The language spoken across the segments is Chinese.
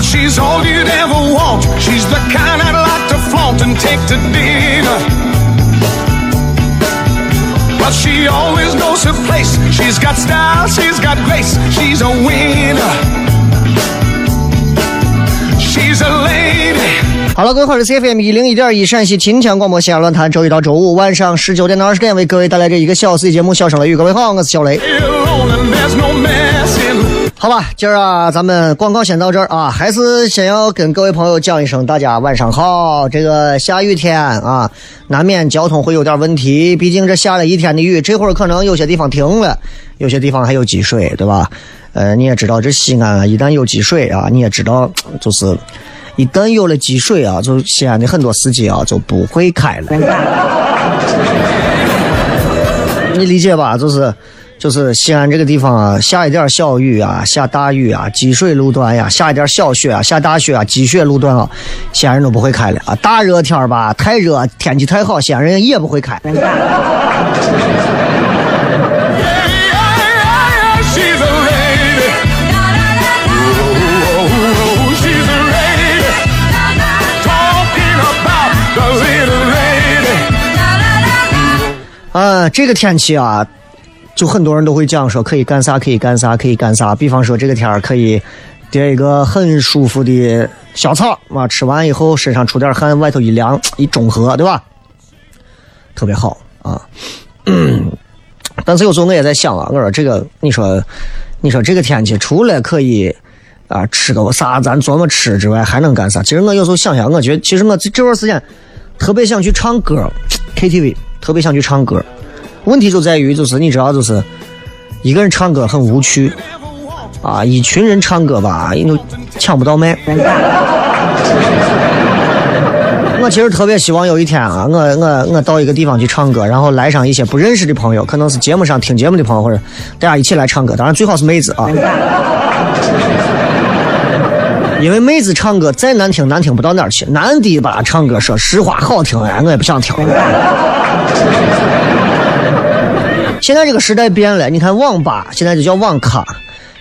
She's all you'd ever want. She's the kind I'd like to flaunt and take to dinner. But she always knows her place. She's got style, she's got grace. She's a winner. She's a lady. 好了，各位好，我是 CFM 一零一点一陕西秦腔广播西安论坛，周一到周五晚上十九点到二十点为各位带来这一个小时的节目《笑声雷雨》。各位好，我是小雷。好吧，今儿啊，咱们广告先到这儿啊，还是先要跟各位朋友讲一声，大家晚上好。这个下雨天啊，难免交通会有点问题，毕竟这下了一天的雨，这会儿可能有些地方停了，有些地方还有积水，对吧？呃，你也知道，这西安啊，一旦有积水啊，你也知道，就是一旦有了积水啊，就西安的很多司机啊就不会开了。你理解吧？就是就是西安这个地方啊，下一点小雨啊，下大雨啊，积水路段呀，下一点小雪啊，下大雪啊，积雪路段啊，西安人都不会开了啊。大热天儿吧，太热，天气太好，西安人也不会开。Oh. 啊，这个天气啊，就很多人都会讲说可以干啥，可以干啥，可以干啥。比方说这个天儿可以叠一个很舒服的小草啊，吃完以后身上出点汗，外头一凉一中和，对吧？特别好啊。但是有时候我也在想啊，我说这个，你说，你说这个天气除了可以啊吃个啥咱琢磨吃之外，还能干啥？其实我有时候想想，我觉得其实我这这段时间特别想去唱歌，KTV，特别想去唱歌。问题就在于，就是你知道，就是一个人唱歌很无趣啊，一群人唱歌吧，你都抢不到麦。我其实特别希望有一天啊，我我我到一个地方去唱歌，然后来上一些不认识的朋友，可能是节目上听节目的朋友，或者大家一起来唱歌。当然最好是妹子啊，因为妹子唱歌再难听难听不到哪儿去，男的吧唱歌说实话好听哎，我也不想听。现在这个时代变了，你看网吧现在就叫网咖，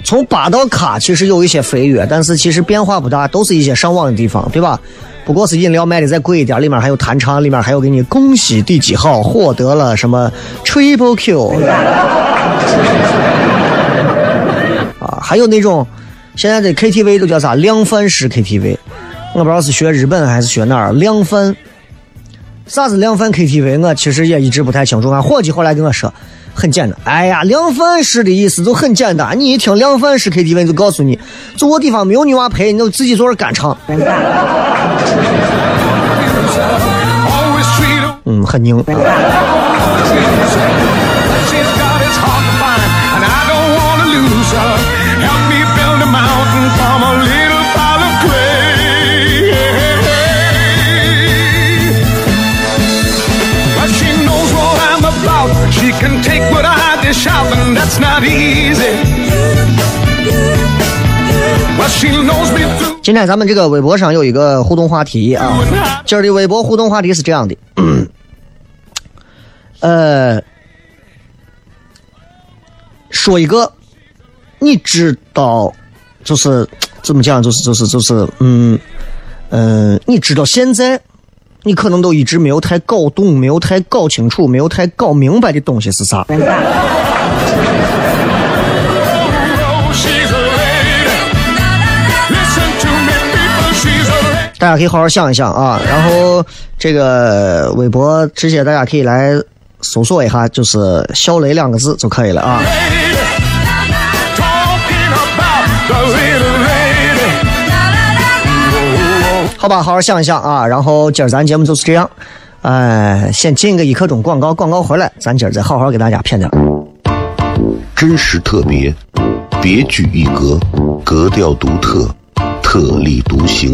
从吧到咖其实有一些飞跃，但是其实变化不大，都是一些上网的地方，对吧？不过是饮料卖的再贵一点，里面还有弹唱，里面还有给你恭喜第几号获得了什么 Triple Q 啊，还有那种现在的 KTV 都叫啥量贩式 KTV，我不知道是学日本还是学哪儿量贩。啥是量贩 KTV？我其实也一直不太清楚。俺伙计后来跟我说，很简单。哎呀，量贩式的意思就很简单。你一听量贩式 KTV，就告诉你，就我地方没有女娃陪，你就自己坐着干唱。嗯，很拧。今天咱们这个微博上有一个互动话题啊，今儿的微博互动话题是这样的，呃，说一个你知道，就是怎么讲，就是就是就是，嗯嗯、呃你知道现在你可能都一直没有太搞懂、没有太搞清楚、没有太搞明白的东西是啥？大家可以好好想一想啊。然后这个微博直接大家可以来搜索一下，就是“小雷”两个字就可以了啊。好吧，好好想一想啊。然后今儿咱节目就是这样，哎，先进个一刻钟广告，广告回来，咱今儿再好好给大家谝点。真实特别，别具一格，格调独特，特立独行，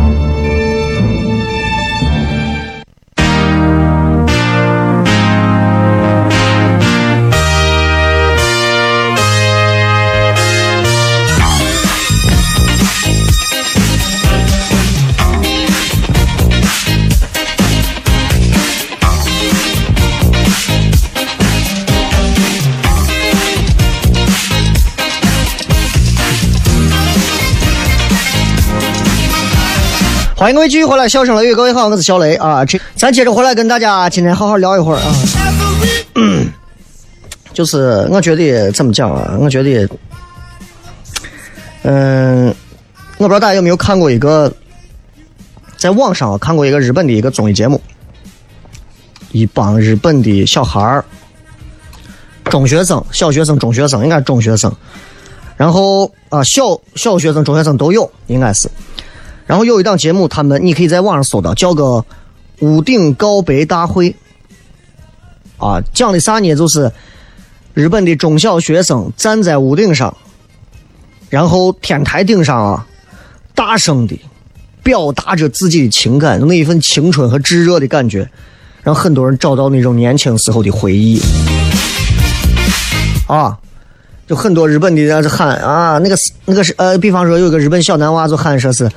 欢迎各位继续回来，笑声雷雨，各位好，我是小雷啊。这咱接着回来跟大家今天好好聊一会儿啊。就是我觉得怎么讲啊？我觉得，嗯，我不知道大家有没有看过一个，在网上看过一个日本的一个综艺节目，一帮日本的小孩儿，中学生、小学生、中学生，应该是中学生，然后啊、小小学生、中学生都有，应该是。然后有一档节目，他们你可以在网上搜到，叫个《屋顶告白大会》啊，讲的啥呢？就是日本的中小学生站在屋顶上，然后天台顶上啊，大声的表达着自己的情感，那一份青春和炙热的感觉，让很多人找到那种年轻时候的回忆啊。就很多日本的人就喊啊，那个是那个是呃，比方说有个日本小男娃就喊说是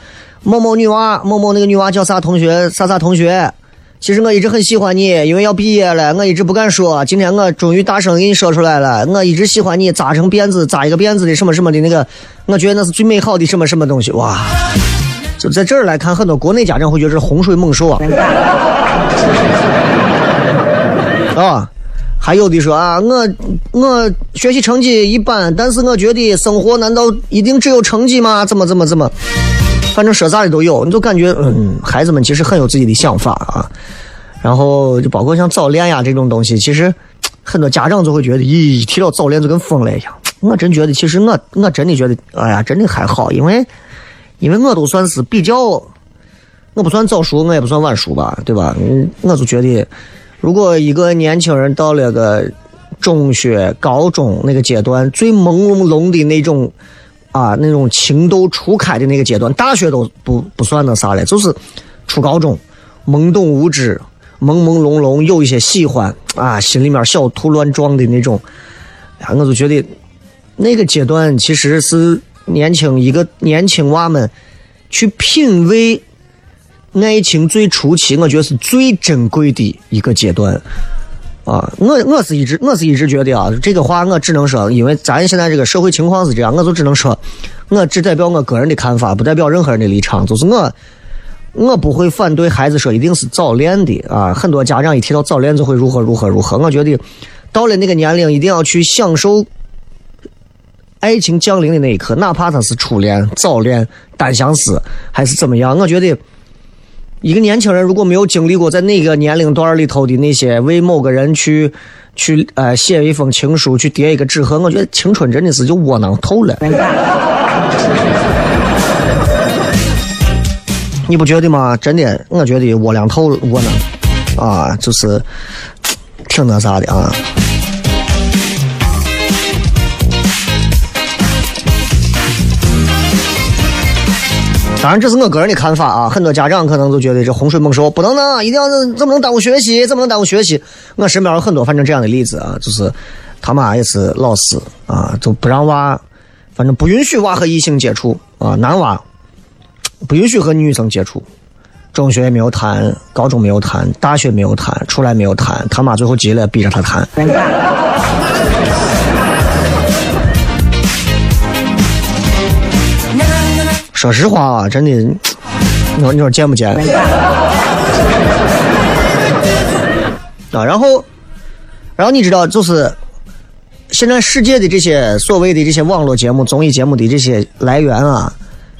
某某女娃，某某那个女娃叫啥同学，啥啥同学。其实我一直很喜欢你，因为要毕业了，我一直不敢说。今天我终于大声给你说出来了，我一直喜欢你，扎成辫子，扎一个辫子的什么什么的那个，我觉得那是最美好的什么什么东西。哇！就在这儿来看，很多国内家长会觉得是洪水猛兽啊。啊，还有的说啊，我我学习成绩一般，但是我觉得生活难道一定只有成绩吗？怎么怎么怎么？反正说啥的都有，你就感觉嗯，孩子们其实很有自己的想法啊。然后就包括像早恋呀这种东西，其实很多家长就会觉得，咦，提到早恋就跟疯了一样。我真觉得，其实我我真的觉得，哎呀，真的还好，因为因为我都算是比较，我不算早熟，我也不算晚熟吧，对吧？嗯，我就觉得，如果一个年轻人到了个中学、高中那个阶段，最朦胧胧的那种啊，那种情窦初开的那个阶段，大学都不不算那啥了，就是初高中，懵懂无知、朦朦胧胧有一些喜欢啊，心里面小兔乱撞的那种，啊，我就觉得那个阶段其实是年轻一个年轻娃们去品味爱情最初期，我觉得是最珍贵的一个阶段。啊，我我是一直我是一直觉得啊，这个话我只能说，因为咱现在这个社会情况是这样，我就只能说，我只代表我个人的看法，不代表任何人的立场。就是我，我不会反对孩子说一定是早恋的啊。很多家长一提到早恋就会如何如何如何。我觉得到了那个年龄，一定要去享受爱情降临的那一刻，哪怕他是初恋、早恋、单相思还是怎么样。我觉得。一个年轻人如果没有经历过在那个年龄段里头的那些为某个人去去呃写一封情书去叠一个纸鹤，我觉得青春真的是就窝囊透了。你不觉得吗？真的，我觉得窝囊透窝囊啊，就是挺那啥的啊。当然，这是我个人的看法啊。很多家长可能都觉得这洪水猛兽不能呢，一定要怎么能耽误学习？怎么能耽误学习？我身边有很多反正这样的例子啊，就是他妈也是老师啊，就不让娃，反正不允许娃和异性接触啊，男娃不允许和女生接触，中学也没有谈，高中没有谈，大学没有谈，出来没有谈，他妈最后急了，逼着他谈。说实话啊，真的，你说你说见不见？啊，然后，然后你知道，就是现在世界的这些所谓的这些网络节目、综艺节目的这些来源啊，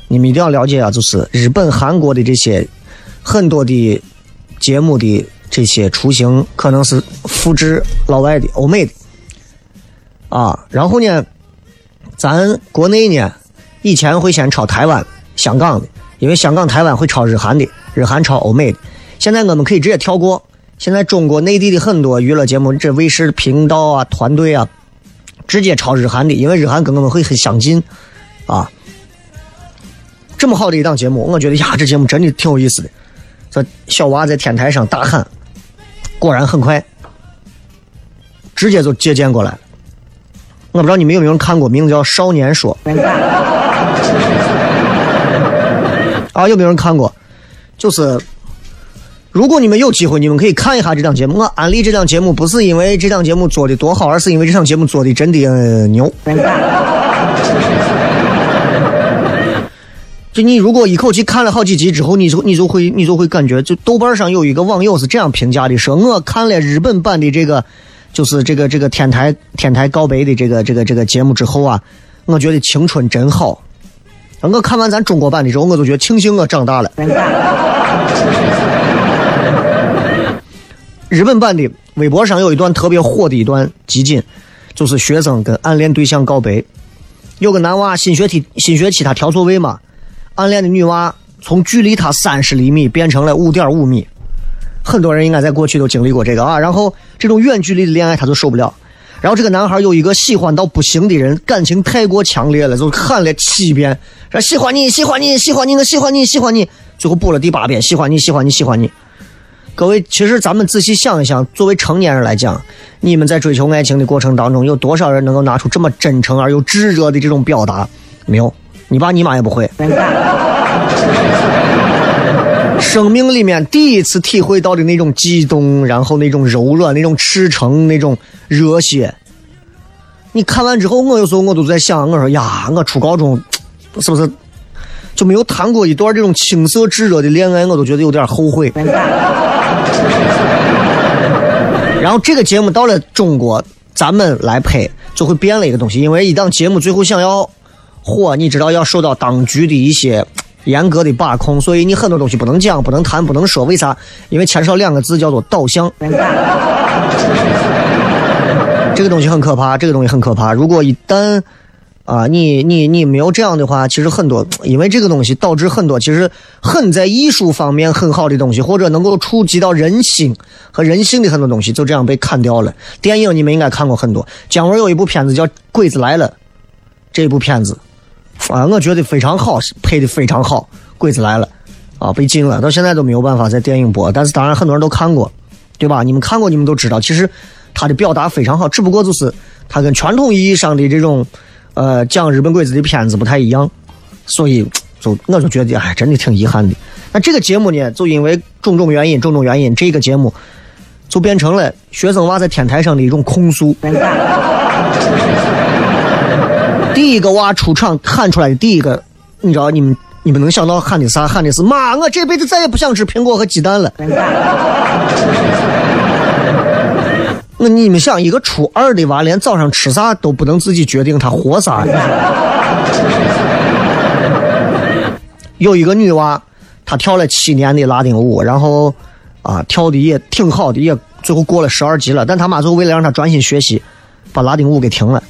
你们一定要了解啊，就是日本、韩国的这些很多的节目的这些雏形，可能是复制老外的、欧美的啊。然后呢，咱国内呢，以前会先抄台湾。香港的，因为香港、台湾会抄日韩的，日韩抄欧美的。现在我们可以直接跳过。现在中国内地的很多娱乐节目，这卫视频道啊、团队啊，直接抄日韩的，因为日韩跟我们会很相近啊。这么好的一档节目，我觉得呀，这节目真的挺有意思的。这小娃在天台上大喊，果然很快，直接就借鉴过来。我不知道你们有没有看过，名字叫《少年说》。啊，有没有人看过？就是，如果你们有机会，你们可以看一下这档节目。我安利这档节目，不是因为这档节目做的多好，而是因为这档节目做的真的牛。就你如果一口气看了好几集之后，你就你就会你就会感觉，就豆瓣上有一个网友是这样评价的：说我看了日本版的这个，就是这个这个天台天台告白的这个这个这个节目之后啊，我觉得青春真好。我看完咱中国版的时候，我就觉得庆幸我长大了。日本版的微博上有一段特别火的一段集锦，就是学生跟暗恋对象告白。有个男娃新学期新学期他调座位嘛，暗恋的女娃从距离他三十厘米变成了五点五米。很多人应该在过去都经历过这个啊。然后这种远距离的恋爱他就受不了。然后这个男孩有一个喜欢到不行的人，感情太过强烈了，就喊了七遍，说喜欢你，喜欢你，喜欢你，我喜欢你，喜欢你。最后补了第八遍，喜欢你，喜欢你，喜欢你。各位，其实咱们仔细想一想，作为成年人来讲，你们在追求爱情的过程当中，有多少人能够拿出这么真诚而又炙热的这种表达？没有，你爸你妈也不会。生命里面第一次体会到的那种激动，然后那种柔软，那种赤诚，那种热血。你看完之后，我有时候我都在想，我说呀，我初高中是不是就没有谈过一段这种青涩炙热的恋爱？我都觉得有点后悔。然后这个节目到了中国，咱们来拍就会变了一个东西，因为一档节目最后想要火，你知道要受到当局的一些。严格的把控，所以你很多东西不能讲、不能谈、不能说。为啥？因为牵涉两个字，叫做导向。这个东西很可怕，这个东西很可怕。如果一旦啊，你你你没有这样的话，其实很多，因为这个东西导致很多其实很在艺术方面很好的东西，或者能够触及到人心和人性的很多东西，就这样被砍掉了。电影你们应该看过很多，姜文有一部片子叫《鬼子来了》，这部片子。啊，我觉得非常好，配的非常好。鬼子来了，啊，被禁了，到现在都没有办法在电影播。但是当然很多人都看过，对吧？你们看过，你们都知道，其实他的表达非常好，只不过就是他跟传统意义上的这种呃讲日本鬼子的片子不太一样，所以就我就觉得哎，真的挺遗憾的。那这个节目呢，就因为种种原因，种种原因，这个节目就变成了学生娃在天台上的一种控诉。第一个娃出场喊出来的第一个，你知道你们你们能想到喊的啥？喊的是妈，我这辈子再也不想吃苹果和鸡蛋了。那你们想，一个初二的娃连早上吃啥都不能自己决定，他活啥？有一个女娃，她跳了七年的拉丁舞，然后啊跳的也挺好的，也最后过了十二级了。但她妈最后为了让她专心学习，把拉丁舞给停了。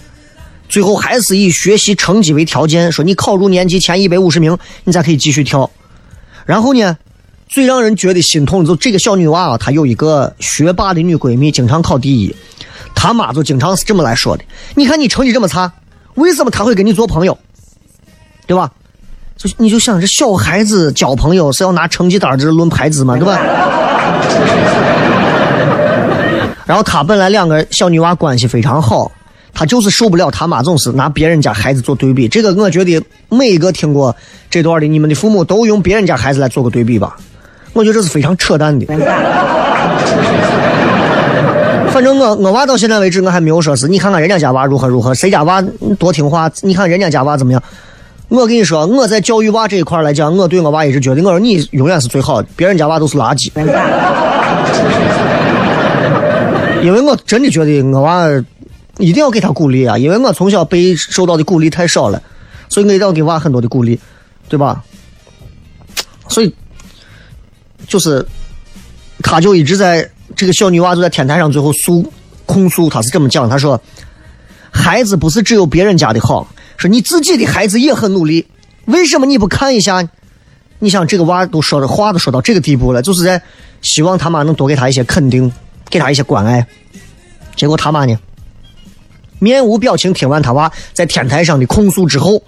最后还是以学习成绩为条件，说你考入年级前一百五十名，你才可以继续跳。然后呢，最让人觉得心痛的就这个小女娃啊，她有一个学霸的女闺蜜，经常考第一。她妈就经常是这么来说的：“你看你成绩这么差，为什么她会跟你做朋友？对吧？就你就想这小孩子交朋友是要拿成绩单这论牌子嘛，对吧？”然后她本来两个小女娃关系非常好。他就是受不了他妈总是拿别人家孩子做对比，这个我觉得每一个听过这段的，你们的父母都用别人家孩子来做个对比吧。我觉得这是非常扯淡的。反正我我娃到现在为止我还没有说是，你看看人家家娃如何如何，谁家娃多听话，你看人家家娃怎么样。我跟你说，我在教育娃这一块来讲，我对我娃一直觉得，我说你永远是最好的，别人家娃都是垃圾。因为我真的觉得我娃。一定要给他鼓励啊！因为我从小被受到的鼓励太少了，所以我一定要给娃很多的鼓励，对吧？所以，就是，他就一直在这个小女娃就在天台上最后诉控诉，他是这么讲，他说：“孩子不是只有别人家的好，说你自己的孩子也很努力，为什么你不看一下？你想这个娃都说的话都说到这个地步了，就是在希望他妈能多给他一些肯定，给他一些关爱，结果他妈呢？”面无表情听完他娃在天台上的控诉之后，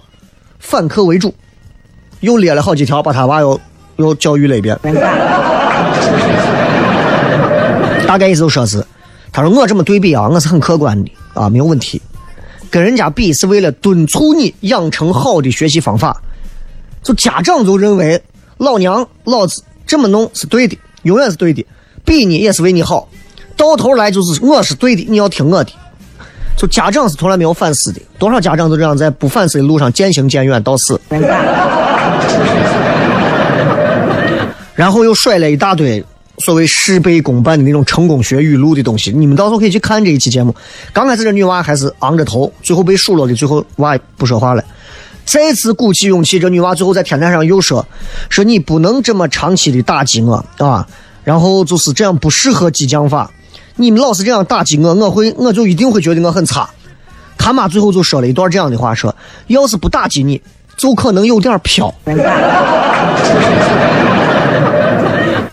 反客为主，又列了好几条，把他娃又 又教育了一遍。大概意思就说是，他说我这么对比啊，我是很客观的啊，没有问题。跟人家比是为了敦促你养成好的学习方法。就家长就认为老娘老子这么弄是对的，永远是对的，比你也是为你好。到头来就是我是对的，你要听我的。就家长是从来没有反思的，多少家长都这样在不反思的路上渐行渐远到死，然后又甩了一大堆所谓事倍功半的那种成功学语录的东西。你们到时候可以去看这一期节目。刚开始这女娃还是昂着头，最后被数落的，最后娃不说话了。再次鼓起勇气，这女娃最后在天台上又说：“说你不能这么长期的打击我啊，然后就是这样不适合激将法。”你们老是这样打击我，我会我就一定会觉得我很差。他妈最后就说了一段这样的话：说要是不打击你，就可能有点飘。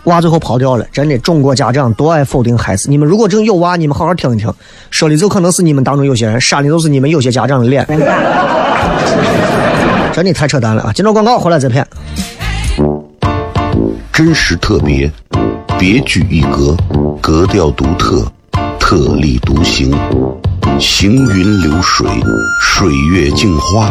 娃最后跑掉了，真的，中国家长多爱否定孩子。你们如果真有娃，你们好好听一听，说的就可能是你们当中有些人，扇的都是你们有些家长的脸。真的太扯淡了啊！接着广告回来再骗。真实特别。别具一格，格调独特，特立独行，行云流水，水月镜花，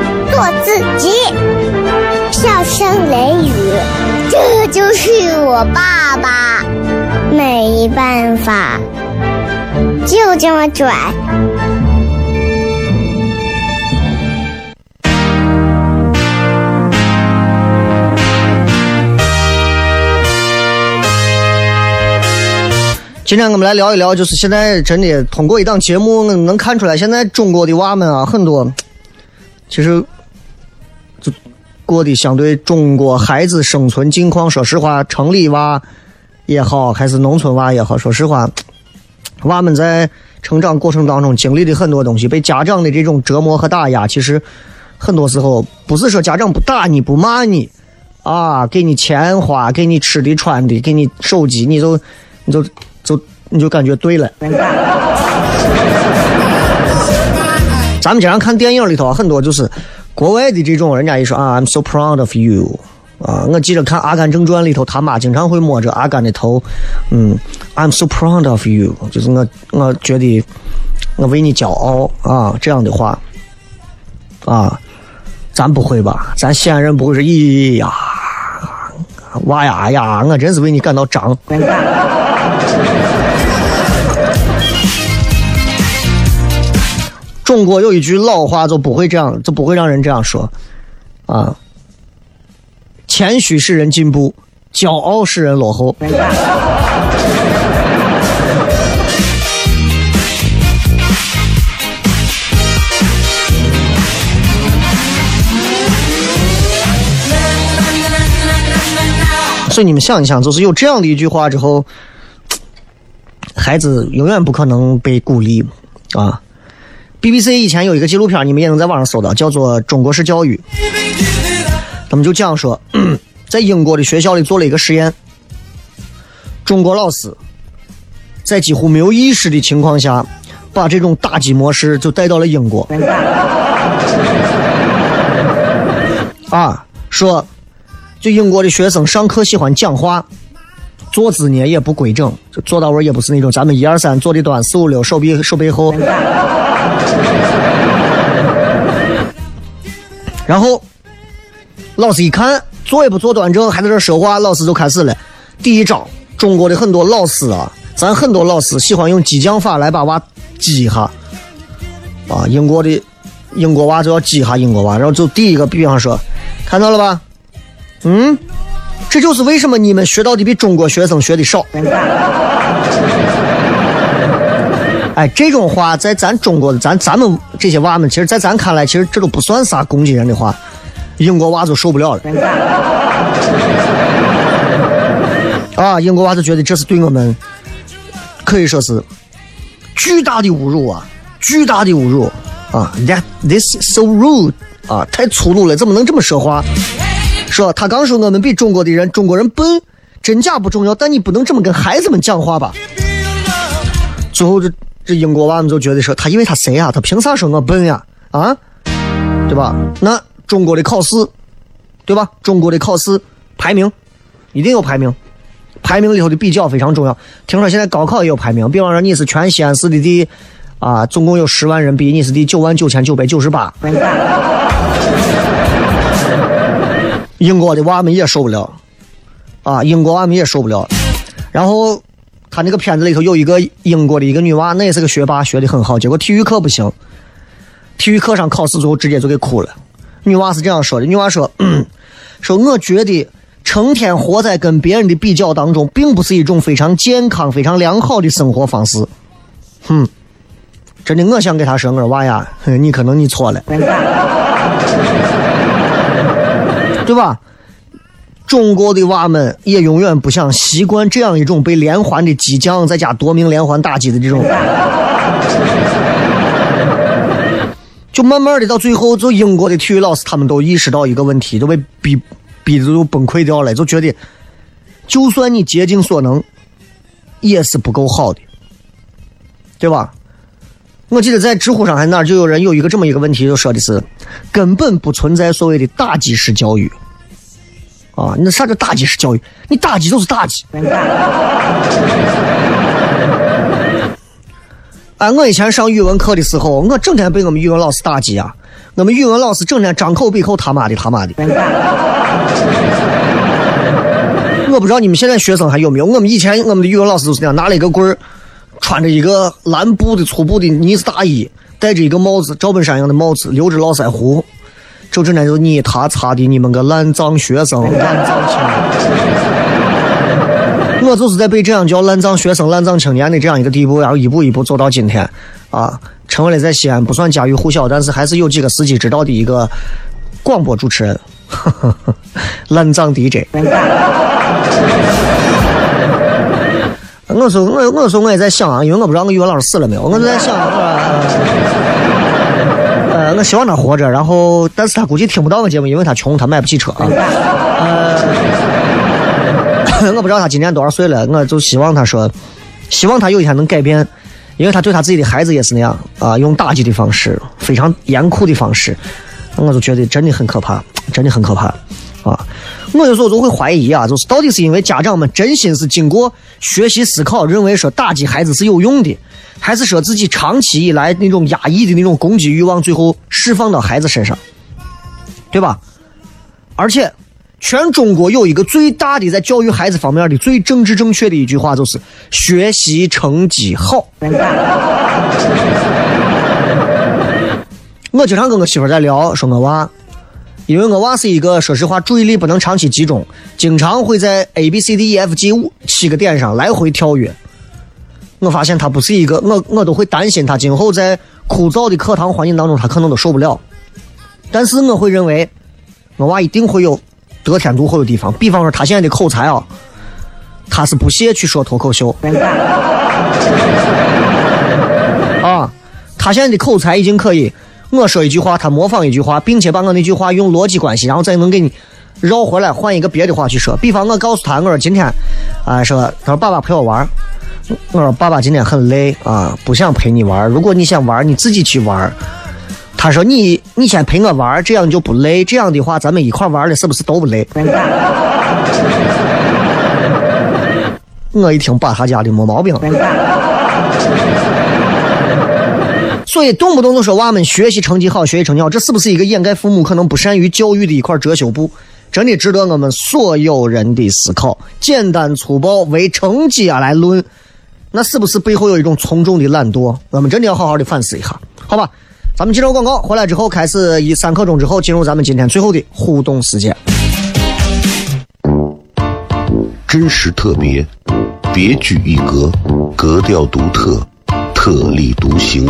做自己。笑声雷雨，这就是我爸爸，没办法，就这么拽。今天我们来聊一聊，就是现在真的通过一档节目能看出来，现在中国的娃们啊，很多其实过的相对中国孩子生存境况，说实话，城里娃也好，还是农村娃也好，说实话，娃们在成长过程当中经历的很多东西，被家长的这种折磨和打压，其实很多时候不是说家长不打你不骂你啊，给你钱花，给你吃的穿的，给你手机，你就你就就你就感觉对了。咱们经常看电影里头很多就是国外的这种，人家一说啊，I'm so proud of you。啊，我记得看《阿甘正传》里头，他妈经常会摸着阿甘的头，嗯，I'm so proud of you，就是我我觉得我为你骄傲啊，这样的话，啊，咱不会吧？咱西安人不会是咦呀，娃呀哎呀，我真是为你感到张。中国有一句老话，就不会这样，就不会让人这样说，啊，谦虚使人进步，骄傲使人落后。所以你们想一想，就是有这样的一句话之后，孩子永远不可能被鼓励啊。BBC 以前有一个纪录片，你们也能在网上搜到，叫做《中国式教育》。他们就讲说，在英国的学校里做了一个实验，中国老师在几乎没有意识的情况下，把这种打击模式就带到了英国。啊，说，就英国的学生上课喜欢讲话，坐姿呢也不规整，就坐到位也不是那种咱们一二三坐的端，四五六手臂手背后。然后老师一看坐也不坐端正，还在这说话，老师就开始了。第一招，中国的很多老师啊，咱很多老师喜欢用激将法来把娃激一下。啊，英国的英国娃就要激一下英国娃，然后就第一个，比方说，看到了吧？嗯，这就是为什么你们学到的比中国学生学的少。哎，这种话在咱中国的咱咱们这些娃们，其实，在咱看来，其实这都不算啥攻击人的话。英国娃就受不了了。啊，英国娃就觉得这是对我们可以说是巨大的侮辱啊，巨大的侮辱啊！That this is so rude 啊，太粗鲁了，怎么能这么说话？说他刚说我们比中国的人，中国人笨，真假不重要，但你不能这么跟孩子们讲话吧？最后这。这英国娃们就觉得说，他以为他谁呀？他凭啥说我笨呀？啊，对吧？那中国的考试，对吧？中国的考试排名一定有排名，排名里头的比较非常重要。听说现在高考也有排名，比方说你是全西安市的第啊，总共有十万人比，你是第九万九千九百九十八。英国的娃们也受不了，啊，英国娃们也受不了，然后。他那个片子里头有一个英国的一个女娃，那也是个学霸，学的很好，结果体育课不行，体育课上考试最后直接就给哭了。女娃是这样说的：女娃说，说我觉得成天活在跟别人的比较当中，并不是一种非常健康、非常良好的生活方式。哼，真的，我想给他说，我说娃呀，你可能你错了，对吧？中国的娃们也永远不想习惯这样一种被连环的激将再加夺命连环打击的这种，就慢慢的到最后，就英国的体育老师他们都意识到一个问题，都被逼逼的都崩溃掉了，就觉得就算你竭尽所能，也是不够好的，对吧？我记得在知乎上还哪就有人有一个这么一个问题，就说的是根本不存在所谓的打击式教育。啊，那啥叫打击式教育？你打击就是打击。哎，我以前上语文课的时候，我整天被我们语文老师打击啊！我们语文老师整天张口闭口他妈的他妈的。我不知道你们现在学生还有没有？我们以前我们的语文老师都是那样，拿了一个棍儿，穿着一个蓝布的粗布的呢子大衣，戴着一个帽子，赵本山一样的帽子，留着络腮胡，就整天就你他擦的，你们个烂脏学生，烂脏青年。我就是在被这样叫烂脏学生、烂脏青年的这样一个地步，然后一步一步走到今天，啊，成为了在西安不算家喻户晓，但是还是有几个司机知道的一个广播主持人，烂脏 DJ。我说我我说我也在想啊，因为我不知道我语文老师死了没有，我就在想，我希望他活着，然后但是他估计听不到我节目，因为他穷，他买不起车啊。呃，我不知道他今年多少岁了，我就希望他说，希望他有一天能改变，因为他对他自己的孩子也是那样啊，用打击的方式，非常严酷的方式，我就觉得真的很可怕，真的很可怕啊。我有时候就会怀疑啊，就是到底是因为家长们真心是经过学习思考，认为说打击孩子是有用的，还是说自己长期以来那种压抑的那种攻击欲望，最后释放到孩子身上，对吧？而且，全中国有一个最大的在教育孩子方面的最政治正确的一句话，就是学习成绩好。我经常跟我媳妇在聊，说我娃。因为我娃是一个说实话注意力不能长期集中，经常会在 A B C D E F G 五七个点上来回跳跃。我发现他不是一个，我我都会担心他今后在枯燥的课堂环境当中他可能都受不了。但是我会认为，我娃一定会有得天独厚的地方。比方说他现在的口才啊，他是不屑去说脱口秀。啊，他现在的口才已经可以。我说一句话，他模仿一句话，并且把我那句话用逻辑关系，然后再能给你绕回来，换一个别的话去说。比方我告诉他，我说今天，啊，说他说爸爸陪我玩我说爸爸今天很累啊，不想陪你玩如果你想玩你自己去玩他说你你先陪我玩这样就不累。这样的话，咱们一块玩的是不是都不累？我一听把他家的没毛病。所以动不动就说娃们学习成绩好，学习成绩好，这是不是一个掩盖父母可能不善于教育的一块遮羞布？真的值得我们所有人的思考。简单粗暴为成绩啊来论，那是不是背后有一种从众的懒惰？我们真的要好好的反思一下，好吧？咱们进入广告，回来之后开始一三刻钟之后进入咱们今天最后的互动时间。真实特别，别具一格，格调独特，特立独行。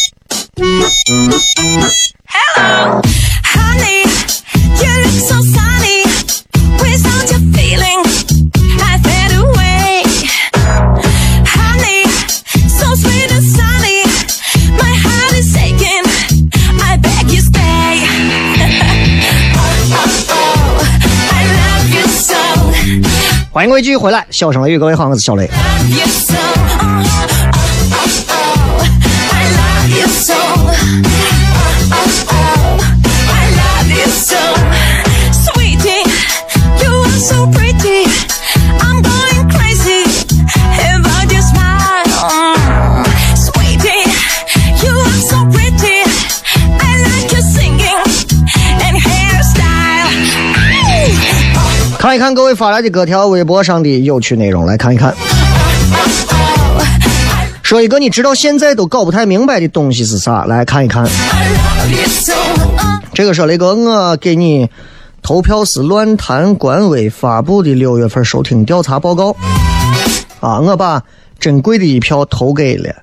Hello, honey, you look so sunny. Without your feeling, I fade away. Honey, so sweet and sunny. My heart is aching. I beg you stay. oh, oh, oh, I love you so. 欢迎各位继续回来，笑声雷雨，各位好，我是小雷。Love you so. 看一看各位发来的各条微博上的有趣内容，来看一看。说一个你直到现在都搞不太明白的东西是啥？来看一看。这个说雷哥，我给你投票是乱坛官微发布的六月份收听调查报告啊，我把珍贵的一票投给了。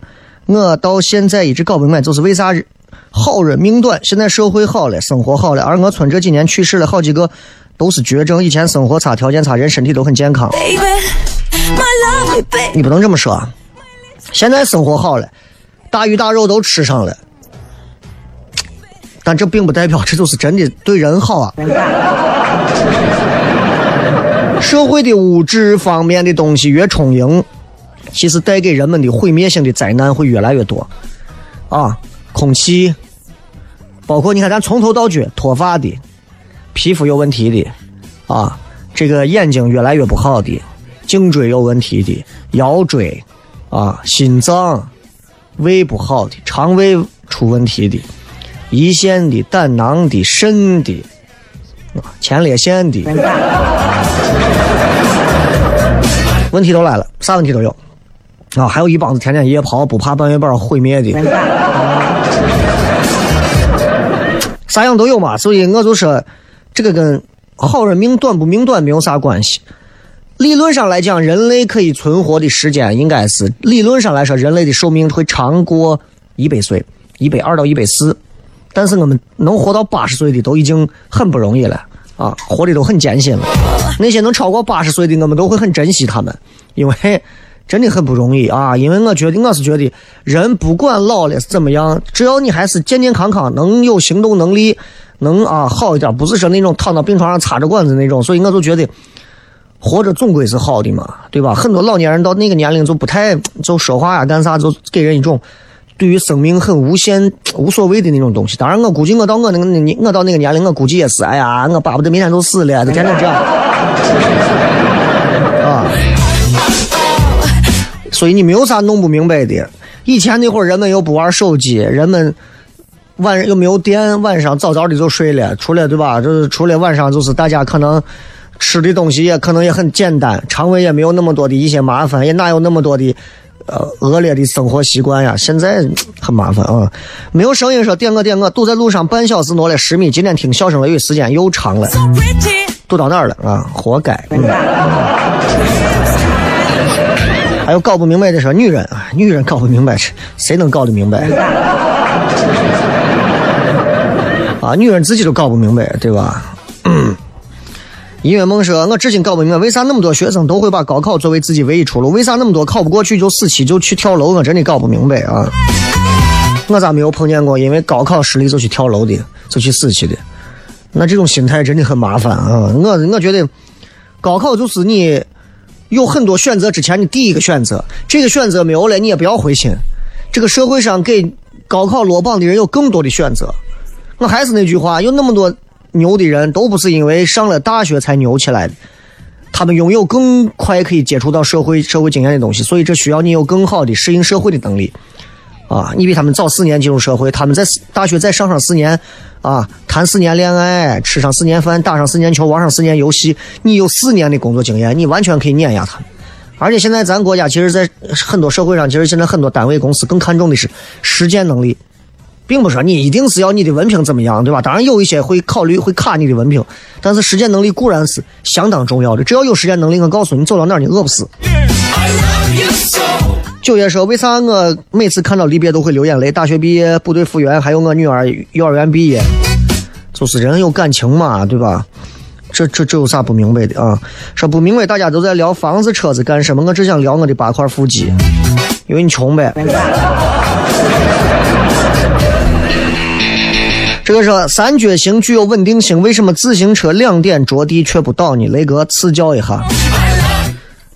我到现在一直搞不明白，就是为啥好人命短？现在社会好了，生活好了，而我村这几年去世了好几个，都是绝症。以前生活差，条件差，人身体都很健康。Baby, baby. 你不能这么说。现在生活好了，大鱼大肉都吃上了，但这并不代表这就是真的对人好啊。社会的物质方面的东西越充盈，其实带给人们的毁灭性的灾难会越来越多。啊，空气，包括你看咱从头到脚脱发的，皮肤有问题的，啊，这个眼睛越来越不好的，颈椎有问题的，腰椎，啊，心脏、胃不好的，肠胃出问题的，胰腺的、胆囊的、肾的，啊，前列腺的，问题都来了，啥问题都有。啊，还有一帮子天天夜跑不怕半月板毁灭的，啥样都有嘛。所以我就说，这个跟好人命短不命短没有啥关系。理论上来讲，人类可以存活的时间应该是理论上来说，人类的寿命会长过一百岁，一百二到一百四。但是我们能活到八十岁的都已经很不容易了啊，活的都很艰辛了。那些能超过八十岁的，我们都会很珍惜他们，因为真的很不容易啊。因为我觉得我是觉得，人不管老了是怎么样，只要你还是健健康康，能有行动能力，能啊好一点，不是说那种躺到病床上插着管子那种。所以我就觉得。活着总归是好的嘛，对吧？很多老年人到那个年龄就不太就说话呀，干啥就给人一种对于生命很无限无所谓的那种东西。当然，我估计我到我那个年我到那个年龄，我估计也是，哎呀，我巴不得明天就死了，就天天这样 啊。所以你没有啥弄不明白的。以前那会儿人们又不玩手机，人们晚又没有电，晚上早早的就睡了，除了对吧？就是除了晚上，就是大家可能。吃的东西也可能也很简单，肠胃也没有那么多的一些麻烦，也哪有那么多的呃恶劣的生活习惯呀？现在很麻烦啊！没有声音说点我点我，堵在路上半小时挪了十米，今天听笑声雷雨时间又长了，堵到哪儿了啊？活该！嗯、还有搞不明白的说女人啊，女人搞不明白是谁能搞得明白？啊，女人自己都搞不明白，对吧？音乐梦说：“我至今搞不明白，为啥那么多学生都会把高考作为自己唯一出路？为啥那么多考不过去就死期就去跳楼？我真的搞不明白啊！我咋没有碰见过因为高考失利就去跳楼的，就去死去的？那这种心态真的很麻烦啊！我我觉得，高考就是你有很多选择之前的第一个选择，这个选择没有了，你也不要灰心。这个社会上给高考落榜的人有更多的选择。我还是那句话，有那么多。”牛的人都不是因为上了大学才牛起来的，他们拥有更快可以接触到社会社会经验的东西，所以这需要你有更好的适应社会的能力。啊，你比他们早四年进入社会，他们在大学再上上四年，啊，谈四年恋爱，吃上四年饭，打上四年球，玩上四年游戏，你有四年的工作经验，你完全可以碾压他们。而且现在咱国家其实，在很多社会上，其实现在很多单位公司更看重的是实践能力。并不是说你一定是要你的文凭怎么样，对吧？当然有一些会考虑会卡你的文凭，但是实践能力固然是相当重要的。只要有实践能力，我告诉你，走到哪儿你饿不死。九爷说，为啥我每次看到离别都会流眼泪？大学毕业、部队复员，还有我女儿幼儿园毕业，就是人有感情嘛，对吧？这这这有啥不明白的啊？说不明白，大家都在聊房子、车子干什么？我只想聊我的八块腹肌，因为你穷呗。这个说三角形具有稳定性，为什么自行车两点着地却不倒呢？雷哥赐教一下。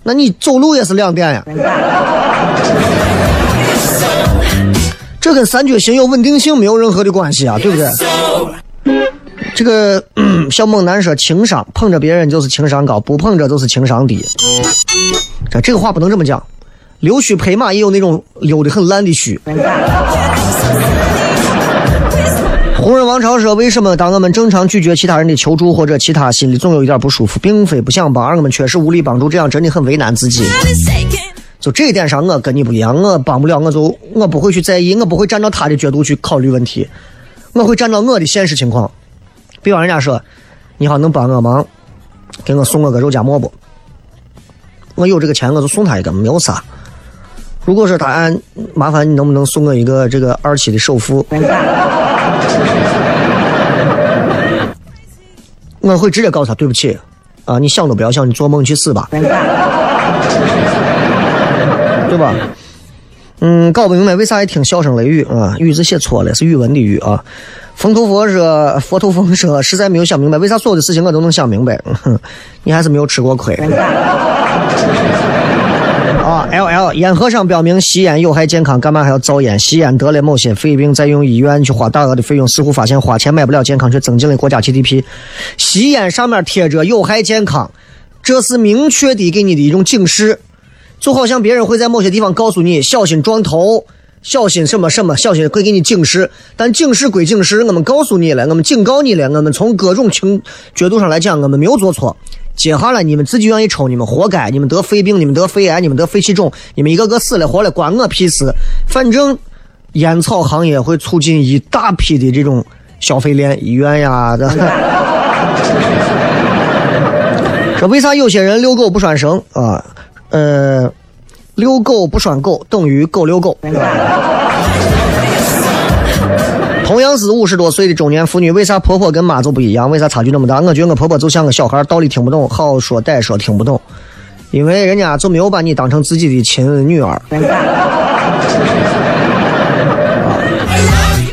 那你走路也是两点呀？这跟三角形有稳定性没有任何的关系啊，对不对？这个、小猛男说情商，捧着别人就是情商高，不捧着就是情商低。这这个话不能这么讲。溜须拍马也有那种溜的很烂的须。红人王朝说：“为什么当我们正常拒绝其他人的求助或者其他，心里总有一点不舒服？并非不想帮，而我们确实无力帮助，这样真的很为难自己。就这一点上，我跟你不一样，我帮不了，我就我不会去在意，我不会站到他的角度去考虑问题，我会站到我的现实情况。比方人家说，你好，能帮我忙，给我送我个肉夹馍不？我有这个钱，我就送他一个，没有啥。如果说他麻烦你能不能送我一个这个二期的首付？我会直接告诉他对不起，啊，你想都不要想，你做梦去死吧，对吧？嗯，搞不明白为啥爱听笑声雷雨啊？雨字写错了，是语文的语啊。风头佛说，佛头风说，实在没有想明白，为啥所有的事情我都能想明白？哼，你还是没有吃过亏。，L L，烟盒上标明吸烟有害健康，干嘛还要造烟？吸烟得了某些肺病，再用医院去花大额的费用，似乎发现花钱买不了健康，却增进了国家 GDP。吸烟上面贴着有害健康，这是明确的给你的一种警示，就好像别人会在某些地方告诉你小心撞头，小心什么什么，小心会给你警示。但警示归警示，我们告诉你了，我们警告你了，我们从各种情角度上来讲，我们没有做错。接下来你们自己愿意抽，你们活该，你们得肺病，你们得肺癌，你们得肺气肿，你们一个个死了活了，关我屁事。反正烟草行业会促进一大批的这种消费链，医院呀的。说为啥有些人遛狗不拴绳啊？呃，遛狗不拴狗等于狗遛狗。同样是五十多岁的中年妇女，为啥婆婆跟妈就不一样？为啥差距那么大？我觉得我婆婆就像个小孩，道理听不懂，好说歹说听不懂，因为人家就没有把你当成自己的亲女儿。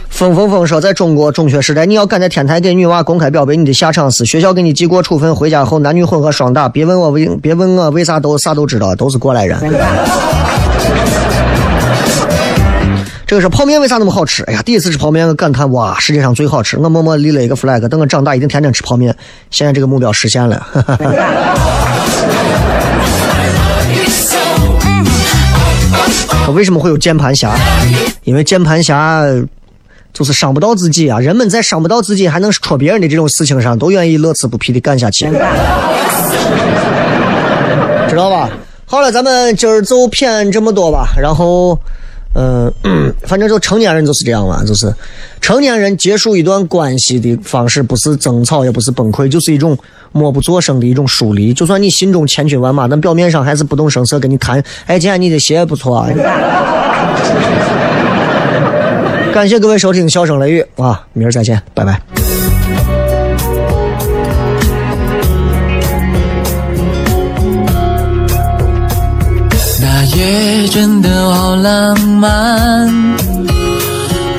风风风说，在中国中学时代，你要敢在天台给女娃公开表白，你的下场是学校给你记过处分，回家后男女混合双打。别问我为，别问我为啥都啥都知道，都是过来人。这个是泡面为啥那么好吃？哎呀，第一次吃泡面，我感叹哇，世界上最好吃。我默默立了一个 flag，等我长大一定天天吃泡面。现在这个目标实现了。为什么会有键盘侠？因为键盘侠就是伤不到自己啊。人们在伤不到自己还能戳别人的这种事情上，都愿意乐此不疲的干下去，知道吧？好了，咱们今儿就骗这么多吧，然后。嗯，反正就成年人就是这样嘛，就是成年人结束一段关系的方式，不是争吵，也不是崩溃，就是一种默不作声的一种疏离。就算你心中千军万马，但表面上还是不动声色跟你谈。哎，今天你的鞋不错。啊。感谢各位收听《笑声雷雨》啊，明儿再见，拜拜。夜真的好浪漫，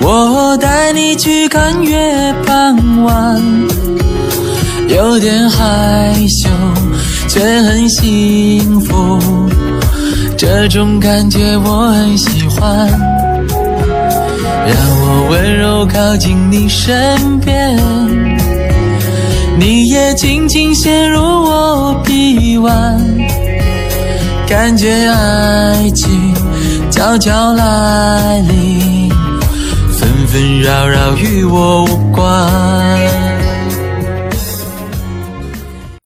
我带你去看月傍晚，有点害羞，却很幸福，这种感觉我很喜欢。让我温柔靠近你身边，你也轻轻陷入我臂弯。感觉爱情悄悄来临，纷纷扰扰与我无关。